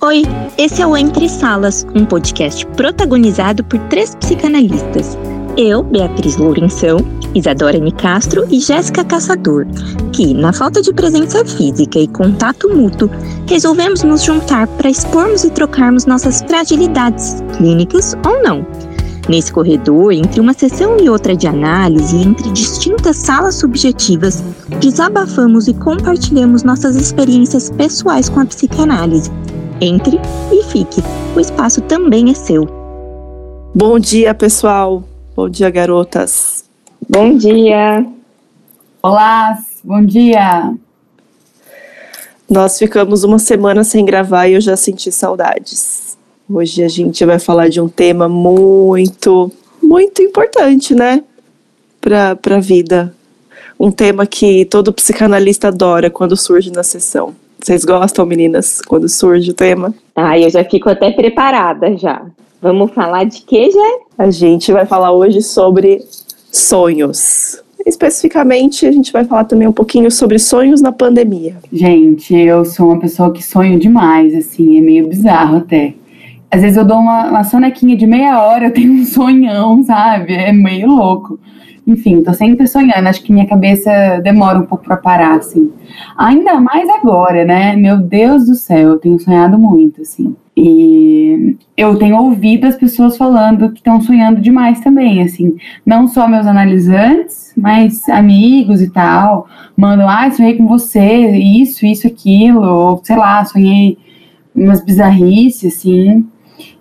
Oi, esse é o Entre Salas, um podcast protagonizado por três psicanalistas. Eu, Beatriz Lourenção, Isadora Nicastro e Jéssica Caçador, que, na falta de presença física e contato mútuo, resolvemos nos juntar para expormos e trocarmos nossas fragilidades, clínicas ou não. Nesse corredor, entre uma sessão e outra de análise, entre distintas salas subjetivas, desabafamos e compartilhamos nossas experiências pessoais com a psicanálise entre e fique. O espaço também é seu. Bom dia, pessoal. Bom dia, garotas. Bom dia. Olá, bom dia. Nós ficamos uma semana sem gravar e eu já senti saudades. Hoje a gente vai falar de um tema muito, muito importante, né? Para a vida. Um tema que todo psicanalista adora quando surge na sessão. Vocês gostam, meninas, quando surge o tema? Ah, eu já fico até preparada já. Vamos falar de que, já? A gente vai falar hoje sobre sonhos. Especificamente, a gente vai falar também um pouquinho sobre sonhos na pandemia. Gente, eu sou uma pessoa que sonho demais, assim, é meio bizarro até. Às vezes eu dou uma, uma sonequinha de meia hora, eu tenho um sonhão, sabe? É meio louco. Enfim, tô sempre sonhando. Acho que minha cabeça demora um pouco para parar, assim. Ainda mais agora, né? Meu Deus do céu, eu tenho sonhado muito, assim. E eu tenho ouvido as pessoas falando que estão sonhando demais também, assim. Não só meus analisantes, mas amigos e tal. Mandam, ah, sonhei com você, isso, isso, aquilo. Ou, sei lá, sonhei umas bizarrices, assim.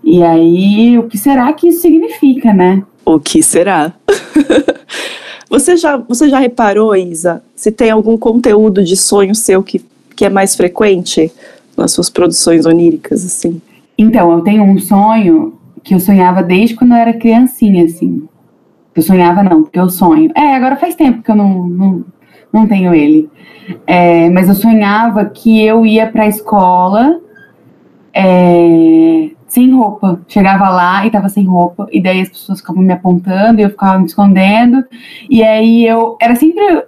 E aí, o que será que isso significa, né? O que será? você, já, você já reparou, Isa, se tem algum conteúdo de sonho seu que, que é mais frequente nas suas produções oníricas, assim? Então, eu tenho um sonho que eu sonhava desde quando eu era criancinha, assim. Eu sonhava não, porque eu sonho. É, agora faz tempo que eu não, não, não tenho ele. É, mas eu sonhava que eu ia para a escola é, sem roupa. Chegava lá e tava sem roupa, e daí as pessoas ficavam me apontando e eu ficava me escondendo. E aí eu. Era sempre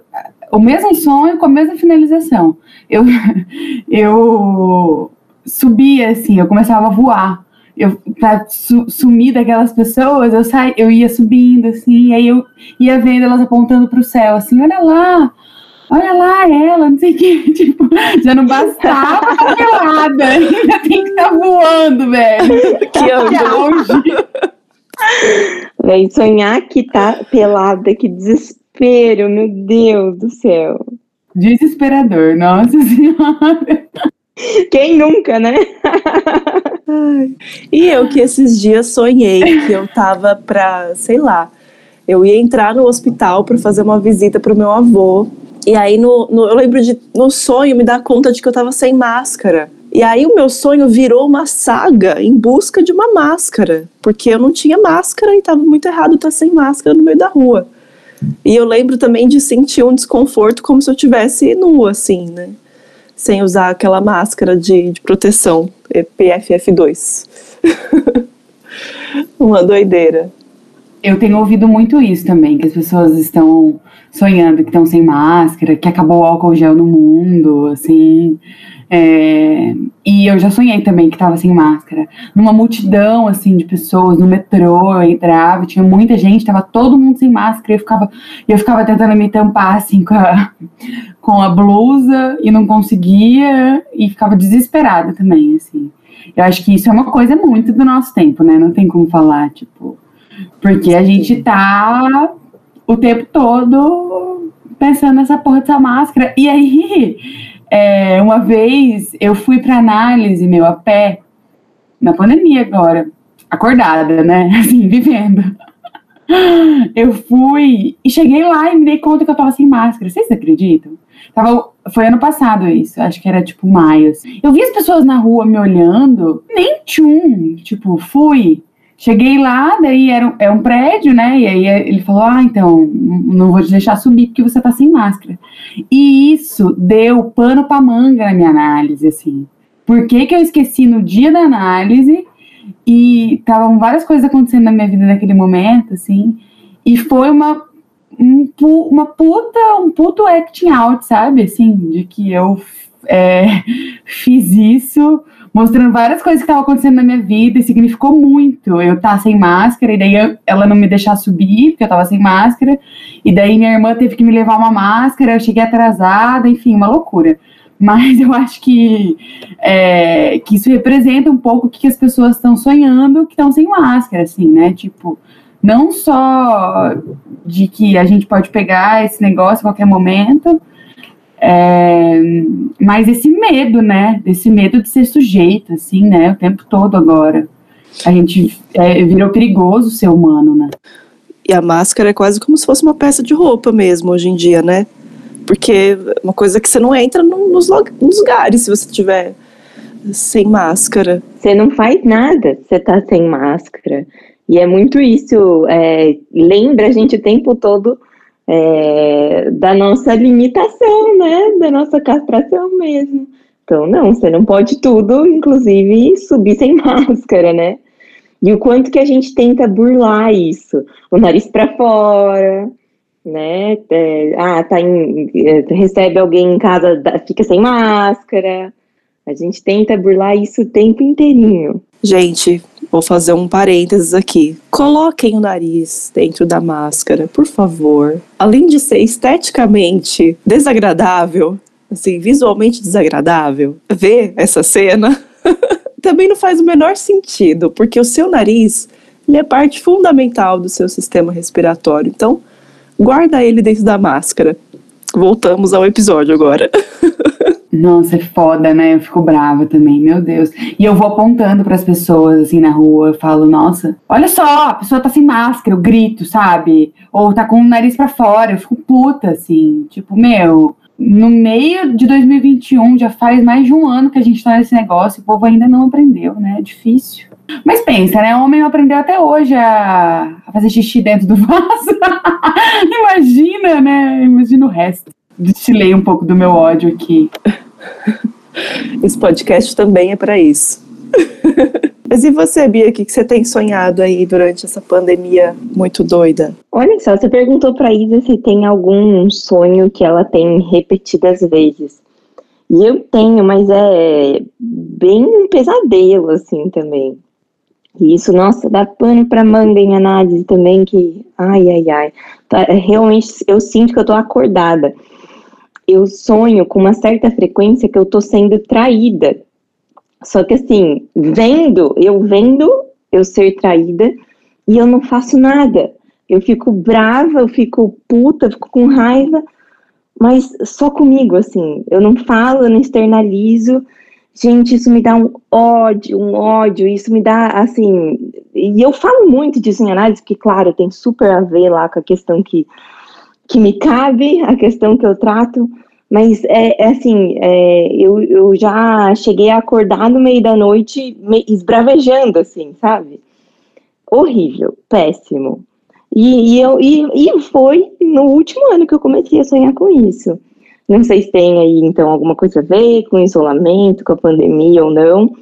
o mesmo sonho com a mesma finalização. Eu, eu subia assim, eu começava a voar. Eu, pra su, sumir daquelas pessoas, eu, saí, eu ia subindo assim, aí eu ia vendo elas apontando pro céu, assim, olha lá, olha lá ela, não sei o que, tipo, já não bastava a pelada, ainda tem que estar tá voando, velho. Que auge. Véi, sonhar que tá pelada, que desespero, meu Deus do céu. Desesperador, nossa senhora. Quem nunca, né? e eu que esses dias sonhei que eu tava pra, sei lá, eu ia entrar no hospital para fazer uma visita pro meu avô e aí no, no, eu lembro de no sonho me dar conta de que eu tava sem máscara. E aí o meu sonho virou uma saga em busca de uma máscara, porque eu não tinha máscara e tava muito errado estar sem máscara no meio da rua. E eu lembro também de sentir um desconforto como se eu tivesse nua, assim, né? Sem usar aquela máscara de, de proteção, PFF2. uma doideira. Eu tenho ouvido muito isso também, que as pessoas estão sonhando que estão sem máscara, que acabou o álcool gel no mundo, assim. É, e eu já sonhei também que estava sem máscara. Numa multidão, assim, de pessoas, no metrô, eu entrava, tinha muita gente, estava todo mundo sem máscara, e eu ficava, eu ficava tentando me tampar, assim, com a, com a blusa, e não conseguia, e ficava desesperada também, assim. Eu acho que isso é uma coisa muito do nosso tempo, né? Não tem como falar, tipo... Porque a gente tá o tempo todo pensando nessa porra dessa máscara. E aí, é, uma vez eu fui para análise, meu, a pé, na pandemia agora, acordada, né? Assim, vivendo. Eu fui e cheguei lá e me dei conta que eu tava sem máscara. Vocês acreditam? Tava, foi ano passado isso, acho que era tipo maio. Assim. Eu vi as pessoas na rua me olhando, nem tchum. Tipo, fui. Cheguei lá, daí era um, é um prédio, né? E aí ele falou: Ah, então, não vou te deixar subir porque você tá sem máscara. E isso deu pano pra manga na minha análise, assim. Por que, que eu esqueci no dia da análise? E estavam várias coisas acontecendo na minha vida naquele momento, assim. E foi uma, um, uma puta, um puto acting out, sabe? Assim, de que eu é, fiz isso mostrando várias coisas que estavam acontecendo na minha vida e significou muito eu estar tá sem máscara e daí eu, ela não me deixar subir porque eu estava sem máscara e daí minha irmã teve que me levar uma máscara, eu cheguei atrasada, enfim, uma loucura. Mas eu acho que, é, que isso representa um pouco o que as pessoas estão sonhando que estão sem máscara, assim, né? Tipo, não só de que a gente pode pegar esse negócio a qualquer momento, é, mas esse medo, né? Desse medo de ser sujeito, assim, né? O tempo todo agora. A gente é, virou perigoso ser humano, né? E a máscara é quase como se fosse uma peça de roupa mesmo, hoje em dia, né? Porque é uma coisa que você não entra nos, nos lugares se você tiver sem máscara. Você não faz nada, você tá sem máscara. E é muito isso. É, lembra a gente o tempo todo é, da nossa limitação, né? Da nossa castração mesmo. Então, não, você não pode tudo, inclusive subir sem máscara, né? E o quanto que a gente tenta burlar isso. O nariz para fora, né? É, ah, tá em, é, recebe alguém em casa, fica sem máscara. A gente tenta burlar isso o tempo inteirinho. Gente, vou fazer um parênteses aqui. Coloquem o nariz dentro da máscara, por favor. Além de ser esteticamente desagradável, assim, visualmente desagradável, ver essa cena também não faz o menor sentido, porque o seu nariz ele é parte fundamental do seu sistema respiratório. Então, guarda ele dentro da máscara. Voltamos ao episódio agora. Nossa, é foda, né? Eu fico brava também, meu Deus. E eu vou apontando para as pessoas assim na rua, eu falo, nossa, olha só, a pessoa tá sem máscara, eu grito, sabe? Ou tá com o nariz para fora, eu fico puta, assim. Tipo, meu, no meio de 2021, já faz mais de um ano que a gente tá nesse negócio, o povo ainda não aprendeu, né? É difícil. Mas pensa, né? O homem aprendeu até hoje a, a fazer xixi dentro do vaso. Imagina, né? Imagina o resto. Destilei um pouco do meu ódio aqui. Esse podcast também é para isso. Mas e você, Bia, o que você tem sonhado aí durante essa pandemia muito doida? Olha só, você perguntou para Isa se tem algum sonho que ela tem repetidas vezes. E eu tenho, mas é bem um pesadelo, assim, também. E isso, nossa, dá pano para manga em análise também, que, ai, ai, ai. Tá, realmente, eu sinto que eu tô acordada eu sonho com uma certa frequência que eu tô sendo traída. Só que assim, vendo, eu vendo eu ser traída e eu não faço nada. Eu fico brava, eu fico puta, eu fico com raiva, mas só comigo, assim. Eu não falo, eu não externalizo. Gente, isso me dá um ódio, um ódio, isso me dá, assim. E eu falo muito disso em análise, que, claro, tem super a ver lá com a questão que que me cabe, a questão que eu trato, mas é, é assim, é, eu, eu já cheguei a acordar no meio da noite me, esbravejando, assim, sabe? Horrível, péssimo. E, e, eu, e, e foi no último ano que eu comecei a sonhar com isso. Não sei se tem aí, então, alguma coisa a ver com isolamento, com a pandemia ou não,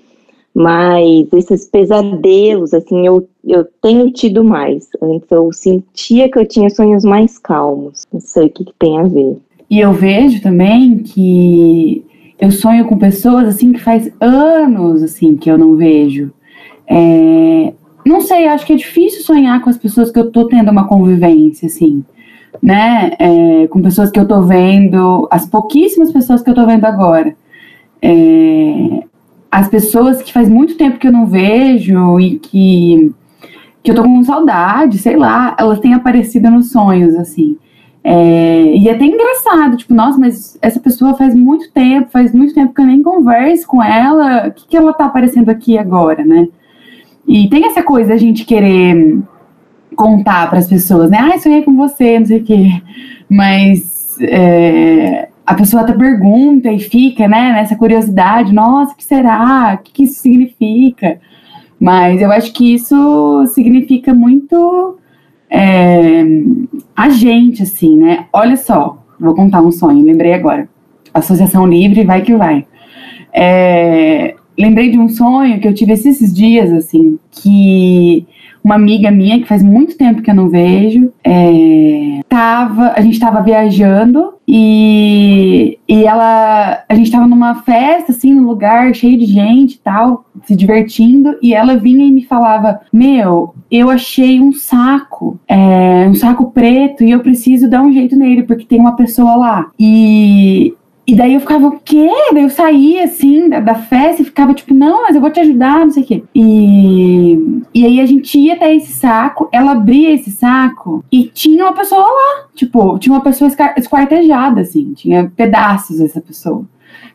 mas esses pesadelos, assim, eu, eu tenho tido mais. Antes eu sentia que eu tinha sonhos mais calmos. Não sei o que, que tem a ver. E eu vejo também que eu sonho com pessoas, assim, que faz anos, assim, que eu não vejo. É, não sei, acho que é difícil sonhar com as pessoas que eu tô tendo uma convivência, assim, né? É, com pessoas que eu tô vendo, as pouquíssimas pessoas que eu tô vendo agora. É, as pessoas que faz muito tempo que eu não vejo e que, que eu tô com saudade, sei lá, elas têm aparecido nos sonhos, assim. É, e é até engraçado, tipo, nossa, mas essa pessoa faz muito tempo, faz muito tempo que eu nem converso com ela, o que, que ela tá aparecendo aqui agora, né? E tem essa coisa da gente querer contar para as pessoas, né? Ai, sonhei com você, não sei o quê. Mas é, a pessoa até pergunta e fica, né, nessa curiosidade, nossa, o que será? O que, que isso significa? Mas eu acho que isso significa muito é, a gente, assim, né? Olha só, vou contar um sonho, lembrei agora. Associação Livre, vai que vai. É, lembrei de um sonho que eu tive esses dias, assim, que uma amiga minha, que faz muito tempo que eu não vejo, é, tava, a gente tava viajando e, e ela, a gente tava numa festa, assim, num lugar cheio de gente e tal, se divertindo, e ela vinha e me falava, meu, eu achei um saco, é, um saco preto, e eu preciso dar um jeito nele, porque tem uma pessoa lá. E e daí eu ficava, o quê? Daí eu saía, assim, da, da, festa e ficava tipo, não, mas eu vou te ajudar, não sei o quê. E, e aí a gente ia até esse saco, ela abria esse saco e tinha uma pessoa lá. Tipo, tinha uma pessoa esquartejada, assim, tinha pedaços dessa pessoa.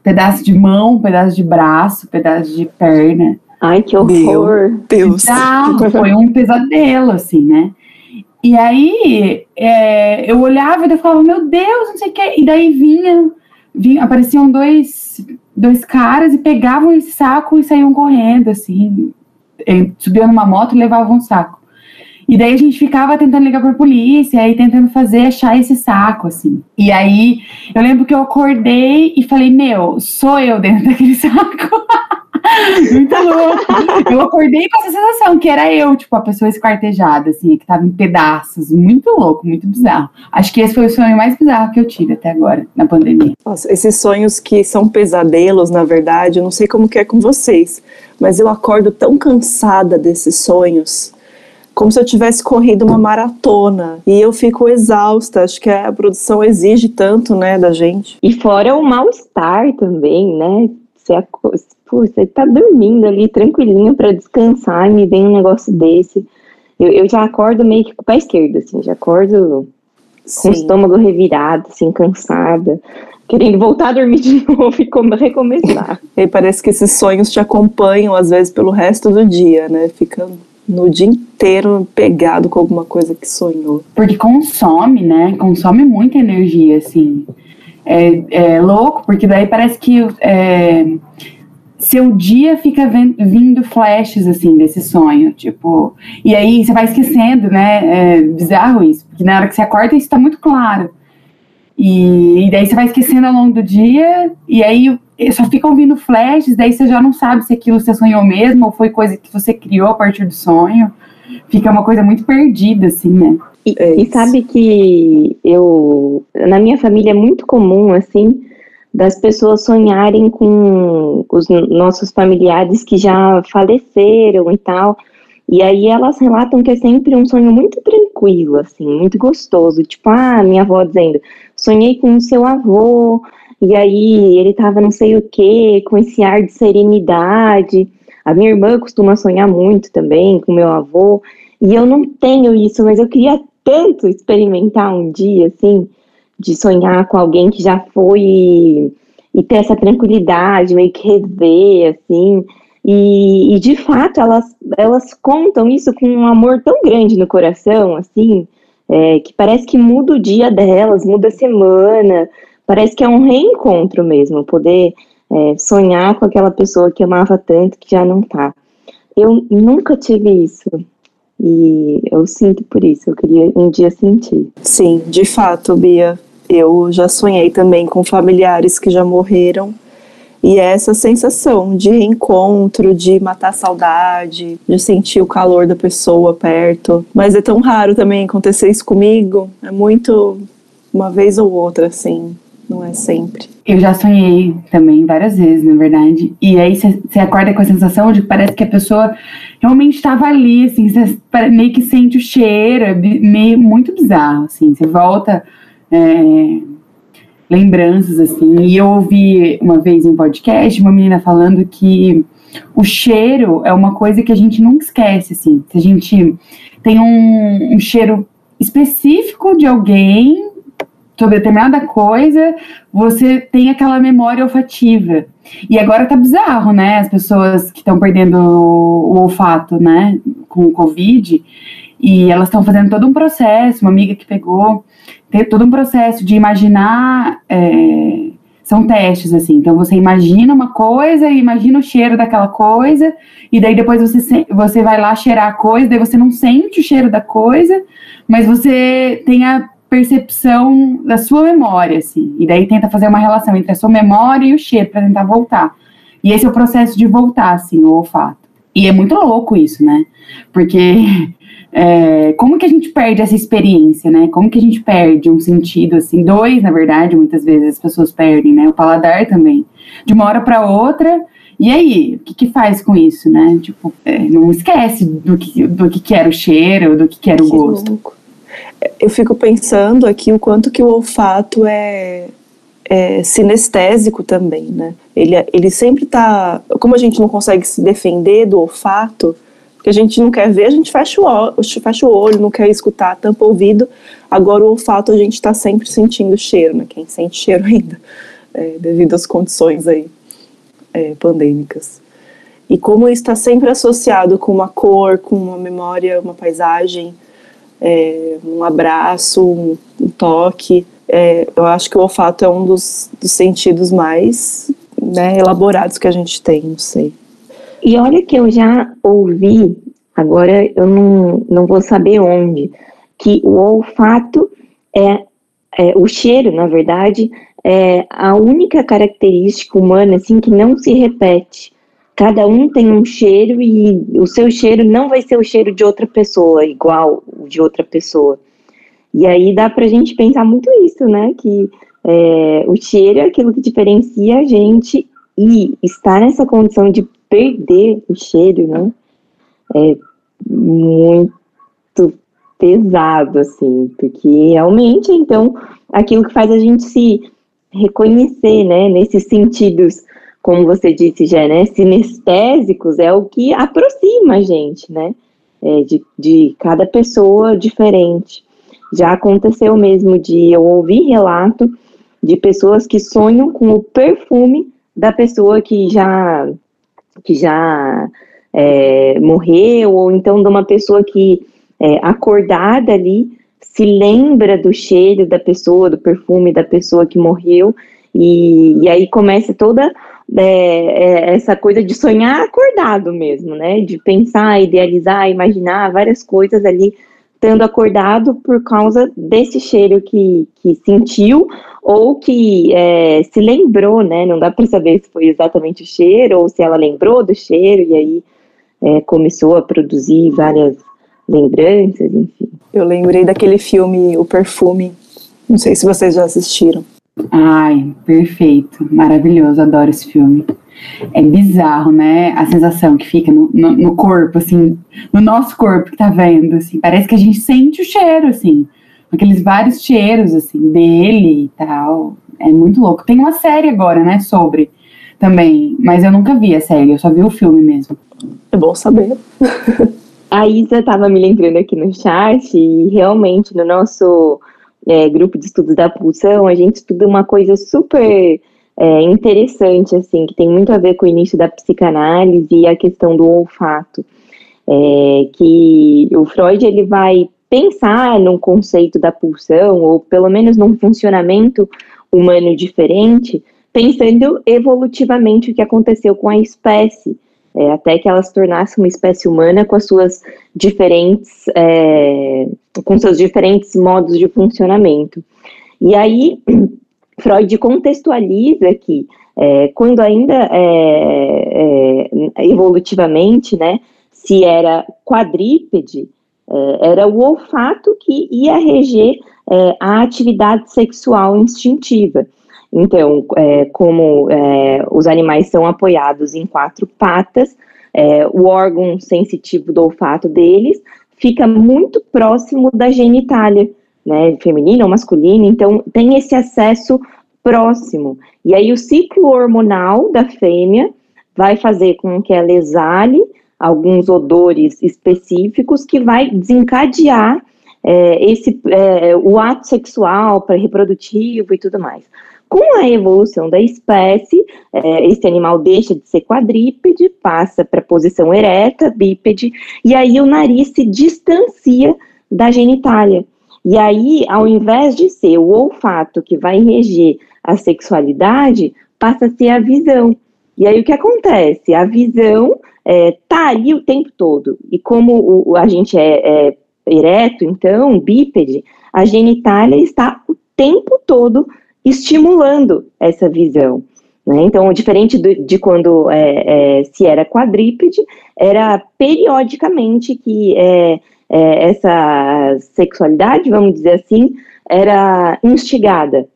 Pedaço de mão, pedaço de braço, pedaço de perna. Ai, que horror! Meu Deus! Exato, foi um pesadelo, assim, né? E aí é, eu olhava e eu falava, meu Deus, não sei o quê. E daí vinha vinha, apareciam dois, dois caras e pegavam esse saco e saíam correndo, assim. Subiam numa moto e levavam um saco. E daí a gente ficava tentando ligar pra polícia e tentando fazer achar esse saco, assim. E aí eu lembro que eu acordei e falei, meu, sou eu dentro daquele saco. Muito louco. Eu acordei com essa sensação que era eu, tipo, a pessoa esquartejada, assim, que tava em pedaços. Muito louco, muito bizarro. Acho que esse foi o sonho mais bizarro que eu tive até agora, na pandemia. Nossa, esses sonhos que são pesadelos, na verdade, eu não sei como que é com vocês, mas eu acordo tão cansada desses sonhos como se eu tivesse corrido uma maratona e eu fico exausta. Acho que a produção exige tanto, né, da gente. E fora o mal-estar também, né? Você, você tá dormindo ali tranquilinho para descansar e me vem um negócio desse. Eu, eu, já acordo meio que com o pé esquerdo, assim, já acordo Sim. com o estômago revirado, assim, cansada, querendo voltar a dormir de novo e recomeçar. e parece que esses sonhos te acompanham, às vezes, pelo resto do dia, né? Fica no dia inteiro pegado com alguma coisa que sonhou. Porque consome, né? Consome muita energia, assim é, é louco, porque daí parece que é, seu dia fica vindo flashes assim desse sonho, tipo, e aí você vai esquecendo, né? É bizarro isso, porque na hora que você acorda isso está muito claro. E, e, daí você vai esquecendo ao longo do dia, e aí só fica ouvindo flashes, daí você já não sabe se aquilo você sonhou mesmo ou foi coisa que você criou a partir do sonho. Fica uma coisa muito perdida, assim, né? E, é e, sabe que eu, na minha família é muito comum, assim, das pessoas sonharem com os nossos familiares que já faleceram e tal. E aí elas relatam que é sempre um sonho muito tranquilo, assim, muito gostoso. Tipo, ah, minha avó dizendo, sonhei com o seu avô, e aí ele tava não sei o que, com esse ar de serenidade. A minha irmã costuma sonhar muito também com meu avô. E eu não tenho isso, mas eu queria tanto experimentar um dia, assim, de sonhar com alguém que já foi e, e ter essa tranquilidade, meio que rever, assim. E, e, de fato, elas, elas contam isso com um amor tão grande no coração, assim, é, que parece que muda o dia delas, muda a semana, parece que é um reencontro mesmo, poder é, sonhar com aquela pessoa que amava tanto que já não tá. Eu nunca tive isso. E eu sinto por isso, eu queria um dia sentir. Sim, de fato, Bia. Eu já sonhei também com familiares que já morreram. E é essa sensação de reencontro, de matar a saudade, de sentir o calor da pessoa perto. Mas é tão raro também acontecer isso comigo. É muito uma vez ou outra, assim não é sempre. Eu já sonhei também várias vezes, na verdade. E aí você acorda com a sensação de que parece que a pessoa realmente estava ali, assim, você meio que sente o cheiro, é meio muito bizarro, assim. Você volta é, lembranças, assim. E eu ouvi uma vez em podcast uma menina falando que o cheiro é uma coisa que a gente nunca esquece, assim. Se a gente tem um, um cheiro específico de alguém sobre determinada coisa, você tem aquela memória olfativa. E agora tá bizarro, né? As pessoas que estão perdendo o olfato, né, com o Covid, e elas estão fazendo todo um processo, uma amiga que pegou, tem todo um processo de imaginar. É, são testes, assim. Então você imagina uma coisa e imagina o cheiro daquela coisa, e daí depois você, você vai lá cheirar a coisa, daí você não sente o cheiro da coisa, mas você tem a percepção da sua memória, assim. E daí tenta fazer uma relação entre a sua memória e o cheiro para tentar voltar. E esse é o processo de voltar, assim, o olfato. E é muito louco isso, né? Porque é, como que a gente perde essa experiência, né? Como que a gente perde um sentido, assim, dois, na verdade, muitas vezes as pessoas perdem, né? O paladar também. De uma hora para outra, e aí, o que, que faz com isso, né? Tipo, é, não esquece do que, do que, que era o cheiro, do que, que era o gosto. Louco. Eu fico pensando aqui o quanto que o olfato é, é sinestésico também, né? Ele, ele sempre tá. Como a gente não consegue se defender do olfato, porque a gente não quer ver, a gente fecha o, olho, fecha o olho, não quer escutar, tampa o ouvido. Agora o olfato a gente está sempre sentindo cheiro, né? Quem sente cheiro ainda, é, devido às condições aí é, pandêmicas. E como está sempre associado com uma cor, com uma memória, uma paisagem, é, um abraço, um, um toque. É, eu acho que o olfato é um dos, dos sentidos mais né, elaborados que a gente tem, não sei. E olha que eu já ouvi, agora eu não, não vou saber onde, que o olfato é, é o cheiro, na verdade, é a única característica humana assim que não se repete. Cada um tem um cheiro e o seu cheiro não vai ser o cheiro de outra pessoa, igual de outra pessoa. E aí dá pra gente pensar muito isso, né? Que é, o cheiro é aquilo que diferencia a gente e estar nessa condição de perder o cheiro, né? É muito pesado, assim, porque realmente, então, aquilo que faz a gente se reconhecer, né, nesses sentidos, como você disse já, né, sinestésicos, é o que aproxima a gente, né, é, de, de cada pessoa diferente. Já aconteceu mesmo de eu ouvir relato de pessoas que sonham com o perfume da pessoa que já que já é, morreu, ou então de uma pessoa que é, acordada ali se lembra do cheiro da pessoa, do perfume da pessoa que morreu, e, e aí começa toda é, é, essa coisa de sonhar acordado mesmo, né? De pensar, idealizar, imaginar várias coisas ali, estando acordado por causa desse cheiro que, que sentiu ou que é, se lembrou, né? Não dá para saber se foi exatamente o cheiro ou se ela lembrou do cheiro e aí é, começou a produzir várias lembranças, enfim. Eu lembrei daquele filme O Perfume. Não sei se vocês já assistiram. Ai, perfeito. Maravilhoso, adoro esse filme. É bizarro, né? A sensação que fica no, no, no, corpo, assim, no nosso corpo que tá vendo, assim. Parece que a gente sente o cheiro, assim. Aqueles vários cheiros, assim, dele e tal. É muito louco. Tem uma série agora, né, sobre também. Mas eu nunca vi a série, eu só vi o filme mesmo. É bom saber. A Isa estava me lembrando aqui no chat e realmente no nosso é, grupo de estudos da pulsão a gente estuda uma coisa super é, interessante, assim, que tem muito a ver com o início da psicanálise e a questão do olfato. É, que o Freud ele vai pensar num conceito da pulsão, ou pelo menos num funcionamento humano diferente, pensando evolutivamente o que aconteceu com a espécie é, até que ela se tornasse uma espécie humana com as suas diferentes, é, com seus diferentes modos de funcionamento. E aí, Freud contextualiza que é, quando ainda é, é, evolutivamente, né, se era quadrípede, é, era o olfato que ia reger a atividade sexual instintiva. Então, é, como é, os animais são apoiados em quatro patas, é, o órgão sensitivo do olfato deles fica muito próximo da genitália, né, feminina ou masculina, então tem esse acesso próximo. E aí o ciclo hormonal da fêmea vai fazer com que ela exale alguns odores específicos que vai desencadear é, esse, é, o ato sexual para reprodutivo e tudo mais. Com a evolução da espécie, é, esse animal deixa de ser quadrípede, passa para a posição ereta, bípede, e aí o nariz se distancia da genitália. E aí, ao invés de ser o olfato que vai reger a sexualidade, passa a ser a visão. E aí o que acontece? A visão é, tá ali o tempo todo. E como o, a gente é, é ereto, então, bípede, a genitália está o tempo todo estimulando essa visão. Né? Então, diferente do, de quando é, é, se era quadrípede, era periodicamente que é, é, essa sexualidade, vamos dizer assim, era instigada,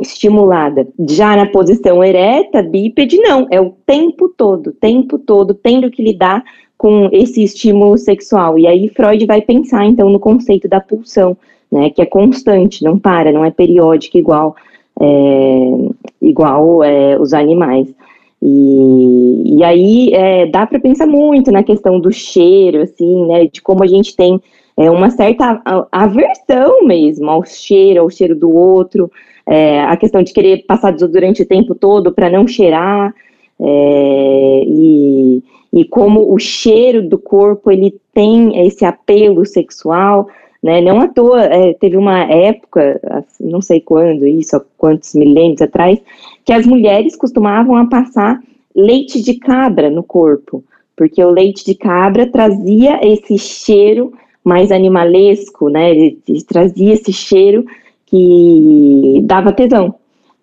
estimulada. Já na posição ereta, bípede, não, é o tempo todo, tempo todo, tendo que lidar com esse estímulo sexual. E aí Freud vai pensar, então, no conceito da pulsão, né, que é constante, não para, não é periódica igual é, igual é, os animais. E, e aí é, dá para pensar muito na questão do cheiro, assim, né, de como a gente tem é, uma certa aversão mesmo ao cheiro, ao cheiro do outro, é, a questão de querer passar desodorante o tempo todo para não cheirar, é, e, e como o cheiro do corpo ele tem esse apelo sexual, né? Não à toa, é, teve uma época, não sei quando, isso, há quantos milênios atrás, que as mulheres costumavam a passar leite de cabra no corpo, porque o leite de cabra trazia esse cheiro mais animalesco, né? Ele, trazia esse cheiro que dava tesão.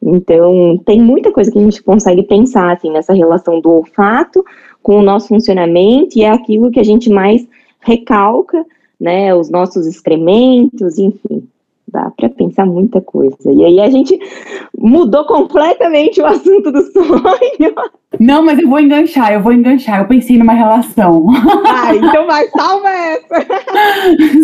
Então, tem muita coisa que a gente consegue pensar assim, nessa relação do olfato com o nosso funcionamento, e é aquilo que a gente mais recalca né, os nossos excrementos, enfim, dá para pensar muita coisa. E aí a gente mudou completamente o assunto do sonho. Não, mas eu vou enganchar, eu vou enganchar. Eu pensei numa relação. Ah, então vai, salva essa.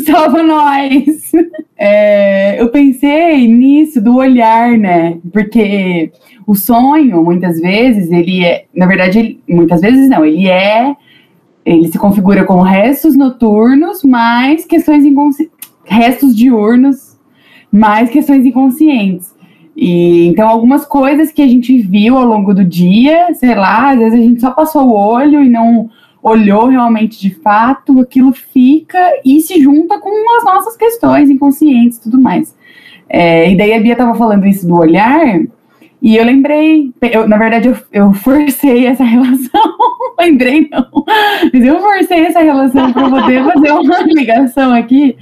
salva nós. É, eu pensei nisso do olhar, né? Porque o sonho, muitas vezes, ele é, na verdade, ele, muitas vezes não, ele é ele se configura com restos noturnos mais questões inconscientes, restos diurnos mais questões inconscientes. E então algumas coisas que a gente viu ao longo do dia, sei lá, às vezes a gente só passou o olho e não olhou realmente de fato, aquilo fica e se junta com as nossas questões inconscientes e tudo mais. É, e daí a Bia estava falando isso do olhar, e eu lembrei, eu, na verdade, eu, eu forcei essa relação. Lembrei, não. Mas eu forcei essa relação para poder fazer uma ligação aqui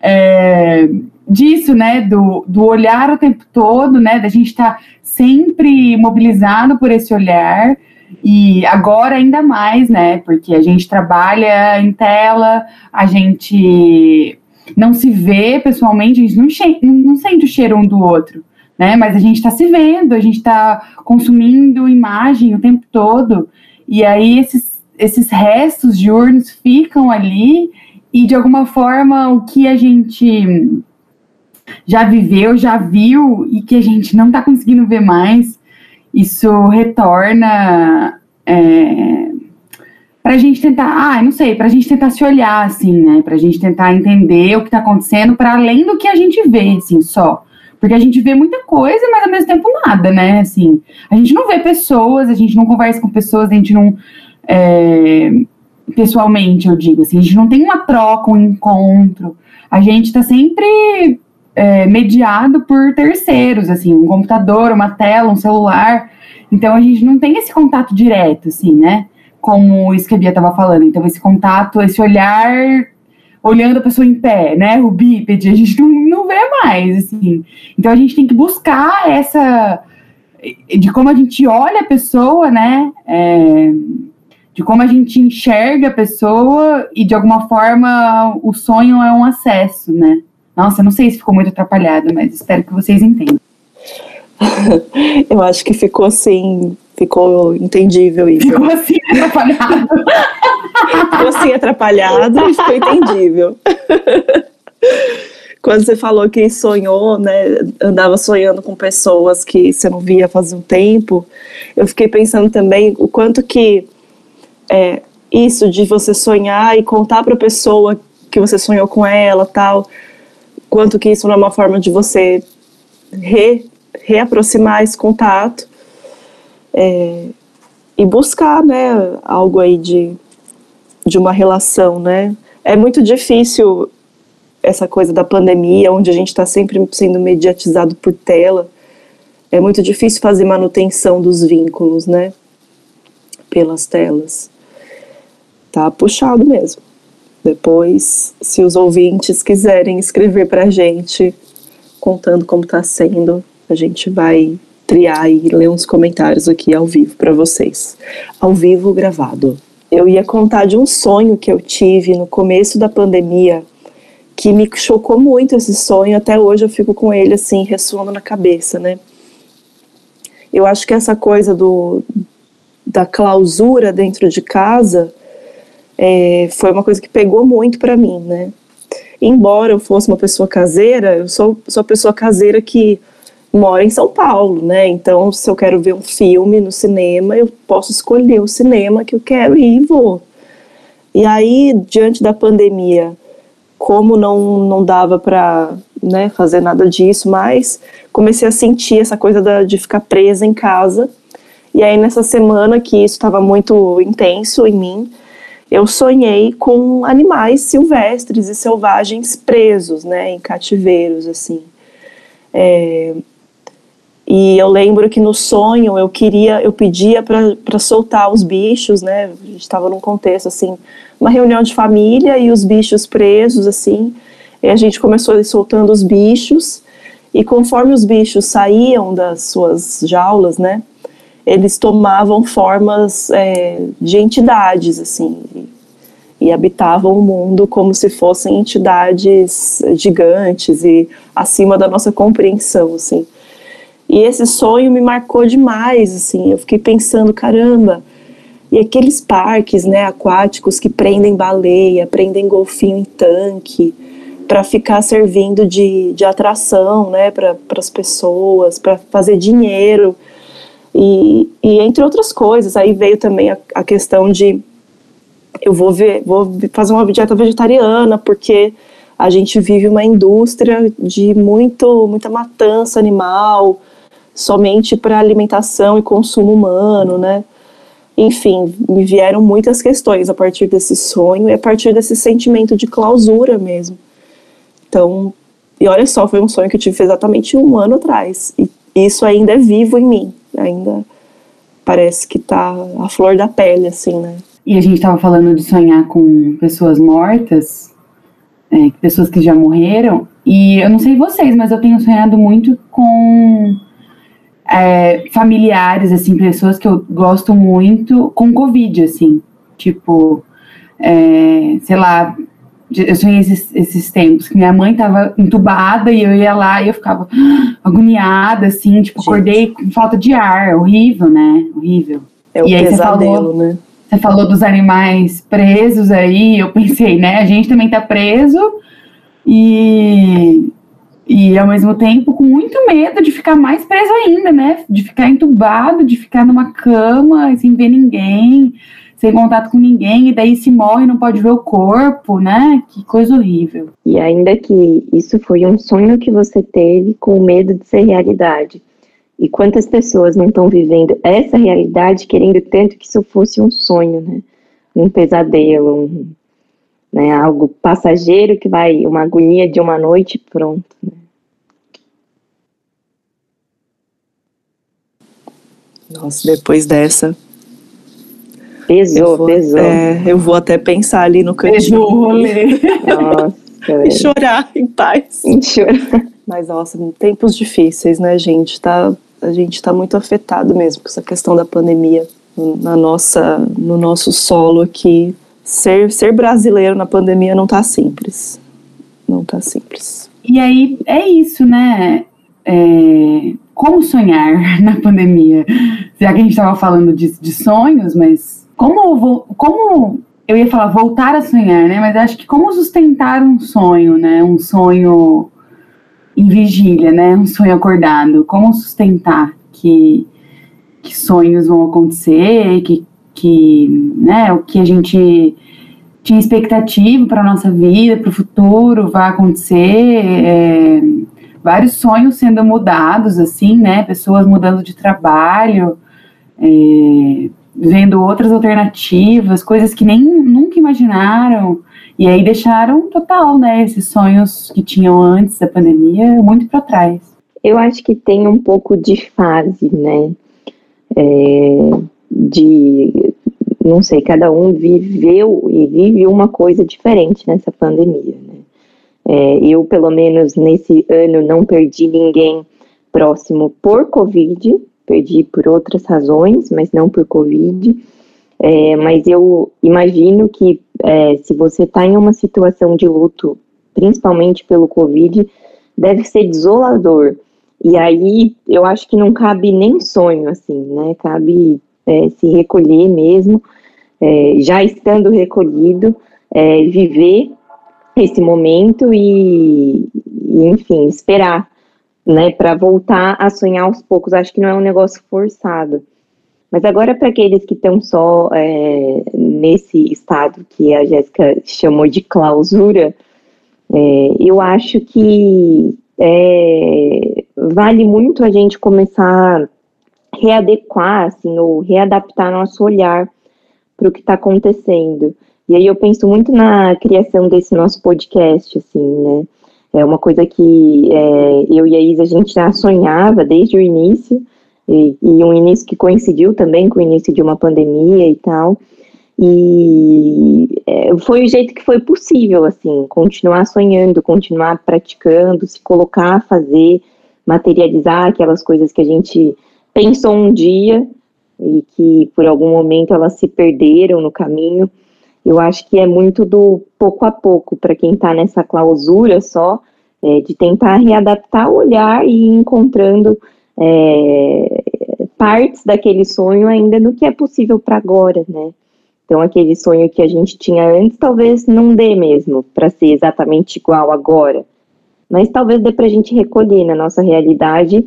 é, disso, né? Do, do olhar o tempo todo, né? Da gente estar tá sempre mobilizado por esse olhar. E agora ainda mais, né? Porque a gente trabalha em tela, a gente não se vê pessoalmente, a gente não, não sente o cheiro um do outro né? Mas a gente está se vendo, a gente está consumindo imagem o tempo todo, e aí esses, esses restos diurnos ficam ali, e de alguma forma o que a gente já viveu, já viu, e que a gente não está conseguindo ver mais, isso retorna. É, para a gente tentar, ah, não sei, para a gente tentar se olhar, assim, né? Para a gente tentar entender o que está acontecendo, para além do que a gente vê, assim, só. Porque a gente vê muita coisa, mas ao mesmo tempo nada, né? Assim, a gente não vê pessoas, a gente não conversa com pessoas, a gente não. É, pessoalmente, eu digo assim, a gente não tem uma troca, um encontro. A gente está sempre é, mediado por terceiros, assim, um computador, uma tela, um celular. Então a gente não tem esse contato direto, assim, né? Como isso que a Bia estava falando. Então, esse contato, esse olhar olhando a pessoa em pé, né? O bípede, a gente não, não vê mais, assim. Então a gente tem que buscar essa. de como a gente olha a pessoa, né? É, de como a gente enxerga a pessoa e de alguma forma o sonho é um acesso, né? Nossa, não sei se ficou muito atrapalhado, mas espero que vocês entendam. Eu acho que ficou assim, ficou entendível isso. Ficou assim atrapalhado. ficou assim atrapalhado e ficou entendível. Quando você falou que sonhou, né, andava sonhando com pessoas que você não via faz um tempo, eu fiquei pensando também o quanto que é, isso de você sonhar e contar para a pessoa que você sonhou com ela, tal, quanto que isso não é uma forma de você re, reaproximar esse contato é, e buscar, né, algo aí de, de uma relação, né? É muito difícil essa coisa da pandemia, onde a gente está sempre sendo mediatizado por tela. É muito difícil fazer manutenção dos vínculos, né? Pelas telas. Tá puxado mesmo. Depois, se os ouvintes quiserem escrever para a gente, contando como está sendo, a gente vai triar e ler uns comentários aqui ao vivo para vocês. Ao vivo gravado. Eu ia contar de um sonho que eu tive no começo da pandemia, que me chocou muito esse sonho, até hoje eu fico com ele assim, ressoando na cabeça, né? Eu acho que essa coisa do, da clausura dentro de casa é, foi uma coisa que pegou muito para mim, né? Embora eu fosse uma pessoa caseira, eu sou, sou a pessoa caseira que mora em São Paulo, né? Então, se eu quero ver um filme no cinema, eu posso escolher o cinema que eu quero ir e vou. E aí, diante da pandemia, como não, não dava para né, fazer nada disso mais, comecei a sentir essa coisa da, de ficar presa em casa. E aí, nessa semana que isso estava muito intenso em mim, eu sonhei com animais silvestres e selvagens presos, né, em cativeiros, assim. É, e eu lembro que no sonho eu queria, eu pedia para soltar os bichos, né? A gente estava num contexto assim, uma reunião de família e os bichos presos, assim. E a gente começou soltando os bichos. E conforme os bichos saíam das suas jaulas, né? Eles tomavam formas é, de entidades, assim. E, e habitavam o mundo como se fossem entidades gigantes e acima da nossa compreensão, assim. E esse sonho me marcou demais, assim. Eu fiquei pensando, caramba, e aqueles parques, né, aquáticos que prendem baleia, prendem golfinho em tanque, para ficar servindo de, de atração, né, para as pessoas, para fazer dinheiro. E, e entre outras coisas, aí veio também a, a questão de eu vou ver, vou fazer uma dieta vegetariana, porque a gente vive uma indústria de muito, muita matança animal, somente para alimentação e consumo humano, né? Enfim, me vieram muitas questões a partir desse sonho e a partir desse sentimento de clausura mesmo. Então, e olha só, foi um sonho que eu tive exatamente um ano atrás. E isso ainda é vivo em mim. Ainda parece que tá a flor da pele, assim, né? E a gente estava falando de sonhar com pessoas mortas, é, pessoas que já morreram. E eu não sei vocês, mas eu tenho sonhado muito com é, familiares, assim, pessoas que eu gosto muito com Covid, assim. Tipo, é, sei lá, eu sonhei esses, esses tempos que minha mãe tava entubada e eu ia lá e eu ficava agoniada, assim, tipo, Gente. acordei com falta de ar, horrível, né? Horrível. É o e aí pesadelo, você falou, né? Você falou dos animais presos aí, eu pensei, né? A gente também tá preso e e ao mesmo tempo com muito medo de ficar mais preso ainda, né? De ficar entubado, de ficar numa cama sem ver ninguém, sem contato com ninguém, e daí se morre não pode ver o corpo, né? Que coisa horrível. E ainda que isso foi um sonho que você teve com medo de ser realidade. E quantas pessoas não estão vivendo essa realidade querendo tanto que isso fosse um sonho, né? Um pesadelo, um, né? Algo passageiro que vai, uma agonia de uma noite, pronto. Né? Nossa, depois dessa. Pesou, eu vou, pesou. É, eu vou até pensar ali no cantinho. o rolê. Nossa, e chorar em paz. E chorar. Mas, nossa, tempos difíceis, né, gente? Tá, a gente tá muito afetado mesmo com essa questão da pandemia na nossa, no nosso solo aqui. Ser, ser brasileiro na pandemia não tá simples. Não tá simples. E aí, é isso, né? É, como sonhar na pandemia? Já que a gente estava falando de, de, sonhos, mas como, como eu ia falar voltar a sonhar, né? Mas acho que como sustentar um sonho, né? Um sonho em vigília, né? Um sonho acordado. Como sustentar que, que sonhos vão acontecer, que, que né? O que a gente tinha expectativa para nossa vida, para o futuro, vai acontecer. É, vários sonhos sendo mudados, assim, né? Pessoas mudando de trabalho, é, vendo outras alternativas, coisas que nem nunca imaginaram. E aí deixaram total, né? Esses sonhos que tinham antes da pandemia muito para trás. Eu acho que tem um pouco de fase, né? É, de não sei, cada um viveu e vive uma coisa diferente nessa pandemia, né? É, eu, pelo menos nesse ano, não perdi ninguém próximo por Covid, perdi por outras razões, mas não por Covid. É, mas eu imagino que é, se você está em uma situação de luto, principalmente pelo Covid, deve ser desolador. E aí eu acho que não cabe nem sonho, assim, né? Cabe é, se recolher mesmo, é, já estando recolhido, é, viver esse momento e, e enfim, esperar, né? Para voltar a sonhar aos poucos. Acho que não é um negócio forçado. Mas agora, para aqueles que estão só é, nesse estado que a Jéssica chamou de clausura, é, eu acho que é, vale muito a gente começar readequar, assim, ou readaptar nosso olhar para o que está acontecendo. E aí eu penso muito na criação desse nosso podcast, assim, né? É uma coisa que é, eu e a Isa, a gente já sonhava desde o início, e, e um início que coincidiu também com o início de uma pandemia e tal. E é, foi o jeito que foi possível, assim, continuar sonhando, continuar praticando, se colocar a fazer, materializar aquelas coisas que a gente pensou um dia e que por algum momento elas se perderam no caminho. Eu acho que é muito do pouco a pouco para quem está nessa clausura só, é, de tentar readaptar o olhar e ir encontrando é, partes daquele sonho ainda no que é possível para agora, né? Então, aquele sonho que a gente tinha antes, talvez não dê mesmo para ser exatamente igual agora. Mas talvez dê para a gente recolher na nossa realidade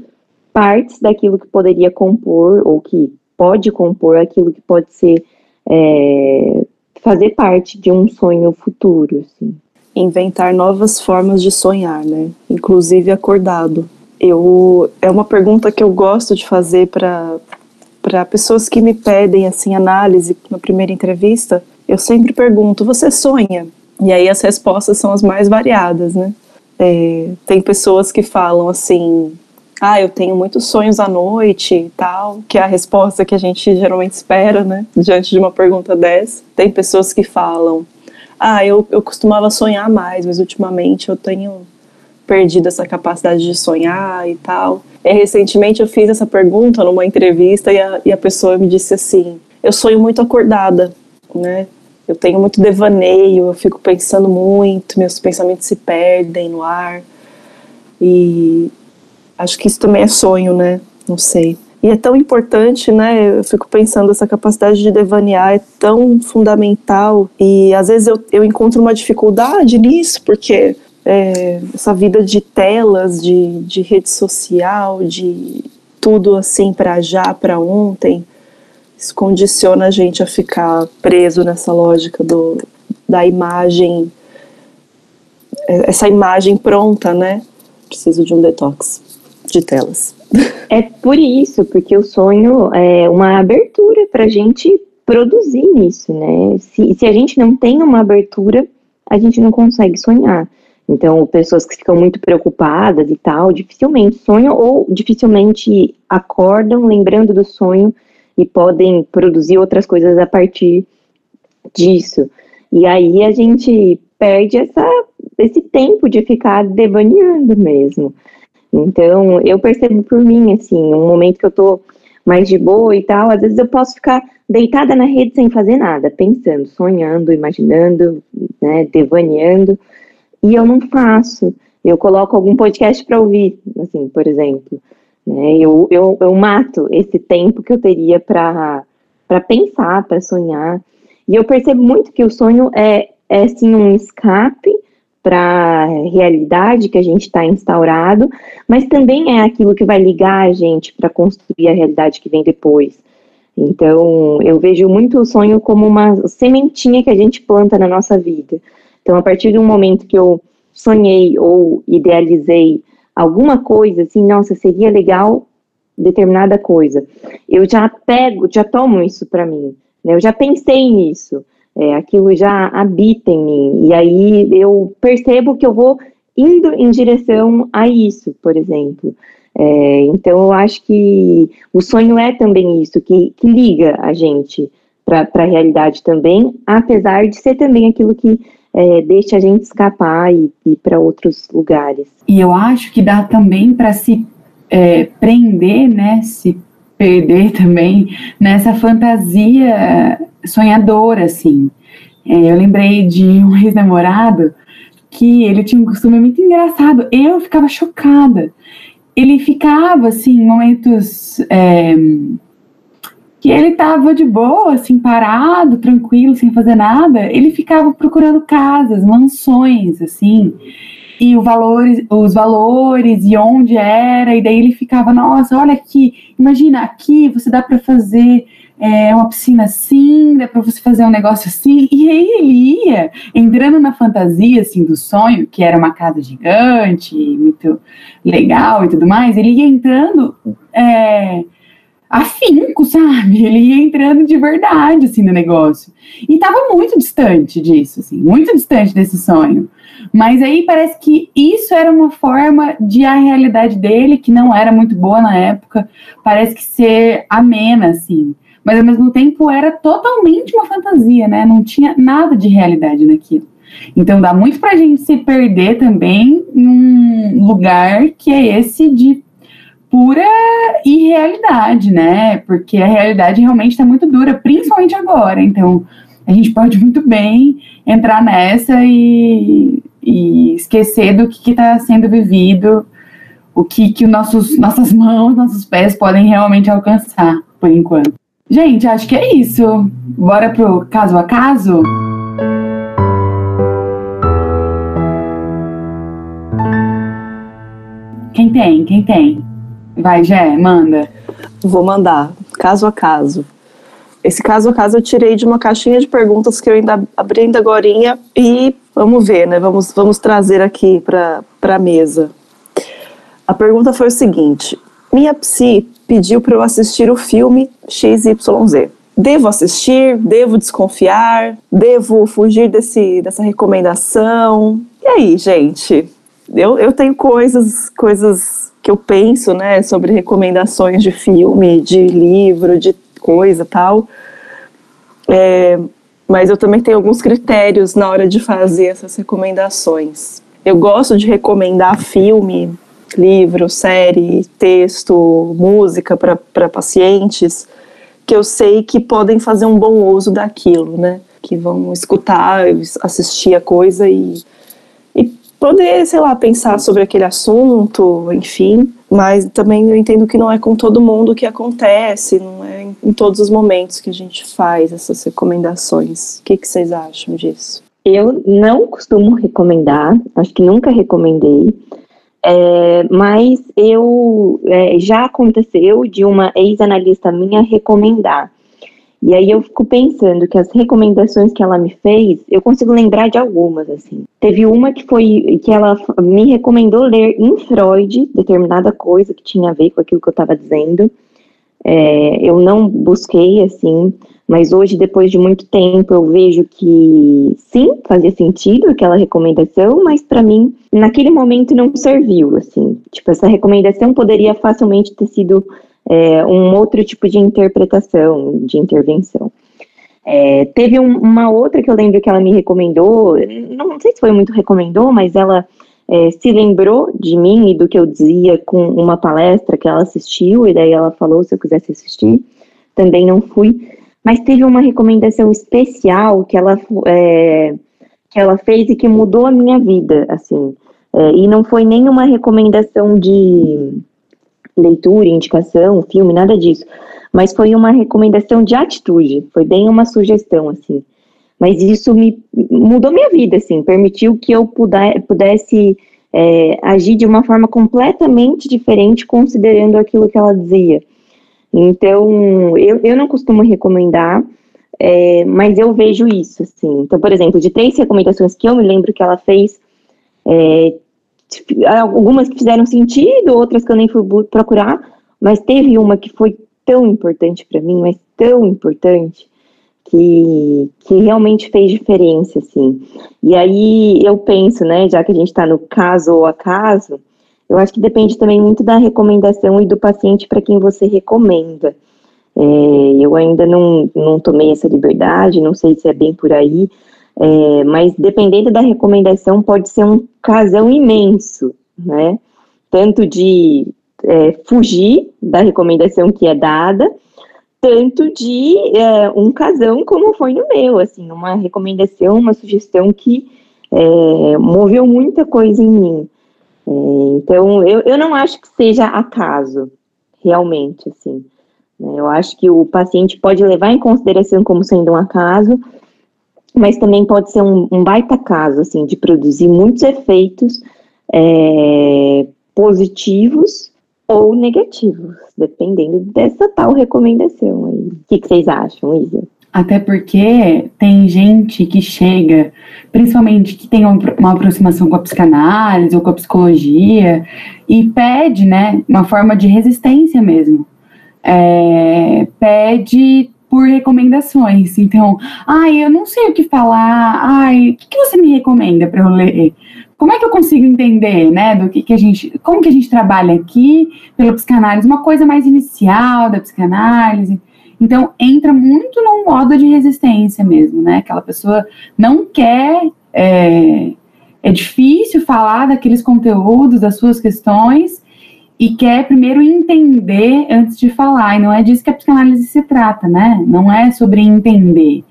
partes daquilo que poderia compor, ou que pode compor aquilo que pode ser. É, fazer parte de um sonho futuro. Assim. Inventar novas formas de sonhar, né? Inclusive acordado. Eu, é uma pergunta que eu gosto de fazer para para pessoas que me pedem assim análise na primeira entrevista, eu sempre pergunto: você sonha? E aí as respostas são as mais variadas, né? É, tem pessoas que falam assim: ah, eu tenho muitos sonhos à noite e tal, que é a resposta que a gente geralmente espera, né? Diante de uma pergunta dessa. Tem pessoas que falam: ah, eu, eu costumava sonhar mais, mas ultimamente eu tenho perdido essa capacidade de sonhar e tal. É, recentemente eu fiz essa pergunta numa entrevista e a, e a pessoa me disse assim: eu sonho muito acordada, né? Eu tenho muito devaneio, eu fico pensando muito, meus pensamentos se perdem no ar. E acho que isso também é sonho, né? Não sei. E é tão importante, né? Eu fico pensando, essa capacidade de devanear é tão fundamental. E às vezes eu, eu encontro uma dificuldade nisso, porque é, essa vida de telas, de, de rede social, de tudo assim para já, para ontem, isso condiciona a gente a ficar preso nessa lógica do, da imagem, é, essa imagem pronta, né? Preciso de um detox de telas. É por isso, porque o sonho é uma abertura para a gente produzir nisso, né? Se, se a gente não tem uma abertura, a gente não consegue sonhar. Então, pessoas que ficam muito preocupadas e tal, dificilmente sonham ou dificilmente acordam lembrando do sonho e podem produzir outras coisas a partir disso. E aí a gente perde essa, esse tempo de ficar devaneando mesmo. Então, eu percebo por mim, assim, um momento que eu tô mais de boa e tal, às vezes eu posso ficar deitada na rede sem fazer nada, pensando, sonhando, imaginando, né, devaneando e eu não faço. Eu coloco algum podcast para ouvir, assim, por exemplo. Né? Eu, eu, eu mato esse tempo que eu teria para pensar, para sonhar. E eu percebo muito que o sonho é, é sim, um escape para a realidade que a gente está instaurado, mas também é aquilo que vai ligar a gente para construir a realidade que vem depois. Então, eu vejo muito o sonho como uma sementinha que a gente planta na nossa vida. Então, a partir do momento que eu sonhei ou idealizei alguma coisa, assim, nossa, seria legal determinada coisa, eu já pego, já tomo isso para mim, né? Eu já pensei nisso, é, aquilo já habita em mim, e aí eu percebo que eu vou indo em direção a isso, por exemplo. É, então, eu acho que o sonho é também isso, que, que liga a gente para a realidade também, apesar de ser também aquilo que é, deixa a gente escapar e ir para outros lugares. E eu acho que dá também para se é, prender, né, se perder também nessa fantasia sonhadora, assim. É, eu lembrei de um ex-namorado que ele tinha um costume muito engraçado. Eu ficava chocada. Ele ficava, assim, momentos é, que ele estava de boa, assim, parado, tranquilo, sem fazer nada. Ele ficava procurando casas, mansões, assim e valor, os valores e onde era, e daí ele ficava, nossa, olha aqui, imagina, aqui você dá para fazer é, uma piscina assim, dá para você fazer um negócio assim, e aí ele ia entrando na fantasia, assim, do sonho, que era uma casa gigante, muito legal e tudo mais, ele ia entrando é, afinco, sabe? Ele ia entrando de verdade, assim, no negócio. E tava muito distante disso, assim, muito distante desse sonho. Mas aí parece que isso era uma forma de a realidade dele, que não era muito boa na época, parece que ser amena, assim. Mas ao mesmo tempo era totalmente uma fantasia, né? Não tinha nada de realidade naquilo. Então dá muito pra gente se perder também num lugar que é esse de pura irrealidade, né? Porque a realidade realmente está muito dura, principalmente agora. Então, a gente pode muito bem entrar nessa e, e esquecer do que está sendo vivido, o que, que nossos, nossas mãos, nossos pés podem realmente alcançar, por enquanto. Gente, acho que é isso. Bora pro caso a caso? Quem tem? Quem tem? Vai, Jé, manda. Vou mandar, caso a caso. Esse caso a caso eu tirei de uma caixinha de perguntas que eu ainda abri ainda agora e vamos ver, né? Vamos, vamos trazer aqui para a mesa. A pergunta foi o seguinte: minha psi pediu para eu assistir o filme XYZ. Devo assistir? Devo desconfiar? Devo fugir desse, dessa recomendação? E aí, gente? Eu, eu tenho coisas, coisas que eu penso, né, sobre recomendações de filme, de livro, de coisa tal. É, mas eu também tenho alguns critérios na hora de fazer essas recomendações. Eu gosto de recomendar filme, livro, série, texto, música para pacientes que eu sei que podem fazer um bom uso daquilo, né? Que vão escutar, assistir a coisa e poder, sei lá, pensar sobre aquele assunto, enfim. Mas também eu entendo que não é com todo mundo que acontece, não é em todos os momentos que a gente faz essas recomendações. O que, que vocês acham disso? Eu não costumo recomendar, acho que nunca recomendei, é, mas eu é, já aconteceu de uma ex-analista minha recomendar. E aí eu fico pensando que as recomendações que ela me fez, eu consigo lembrar de algumas, assim. Teve uma que foi que ela me recomendou ler em Freud determinada coisa que tinha a ver com aquilo que eu estava dizendo. É, eu não busquei, assim, mas hoje, depois de muito tempo, eu vejo que sim, fazia sentido aquela recomendação, mas para mim, naquele momento, não serviu, assim. Tipo, essa recomendação poderia facilmente ter sido é, um outro tipo de interpretação, de intervenção. É, teve um, uma outra que eu lembro que ela me recomendou, não sei se foi muito recomendou, mas ela é, se lembrou de mim e do que eu dizia com uma palestra que ela assistiu, e daí ela falou se eu quisesse assistir. Também não fui, mas teve uma recomendação especial que ela, é, que ela fez e que mudou a minha vida, assim. É, e não foi nenhuma recomendação de leitura, indicação, filme, nada disso. Mas foi uma recomendação de atitude, foi bem uma sugestão, assim. Mas isso me mudou minha vida, assim, permitiu que eu puder, pudesse é, agir de uma forma completamente diferente, considerando aquilo que ela dizia. Então, eu, eu não costumo recomendar, é, mas eu vejo isso, assim. Então, por exemplo, de três recomendações que eu me lembro que ela fez, é, algumas que fizeram sentido, outras que eu nem fui procurar, mas teve uma que foi tão importante para mim, mas tão importante, que, que realmente fez diferença, assim. E aí eu penso, né, já que a gente está no caso ou acaso, eu acho que depende também muito da recomendação e do paciente para quem você recomenda. É, eu ainda não, não tomei essa liberdade, não sei se é bem por aí, é, mas dependendo da recomendação, pode ser um casão imenso, né? Tanto de é, fugir da recomendação que é dada, tanto de é, um casão como foi no meu, assim, uma recomendação, uma sugestão que é, moveu muita coisa em mim. É, então, eu, eu não acho que seja acaso, realmente, assim. Né? Eu acho que o paciente pode levar em consideração como sendo um acaso, mas também pode ser um, um baita caso, assim, de produzir muitos efeitos é, positivos ou negativos, dependendo dessa tal recomendação aí. O que, que vocês acham, Isa? Até porque tem gente que chega, principalmente que tem uma aproximação com a psicanálise ou com a psicologia, e pede, né, uma forma de resistência mesmo. É, pede por recomendações. Então, ai, eu não sei o que falar, ai, o que, que você me recomenda para eu ler? Como é que eu consigo entender, né, do que, que a gente, como que a gente trabalha aqui pela psicanálise, uma coisa mais inicial da psicanálise. Então, entra muito num modo de resistência mesmo, né? Aquela pessoa não quer. É, é difícil falar daqueles conteúdos, das suas questões, e quer primeiro entender antes de falar. E não é disso que a psicanálise se trata, né? Não é sobre entender.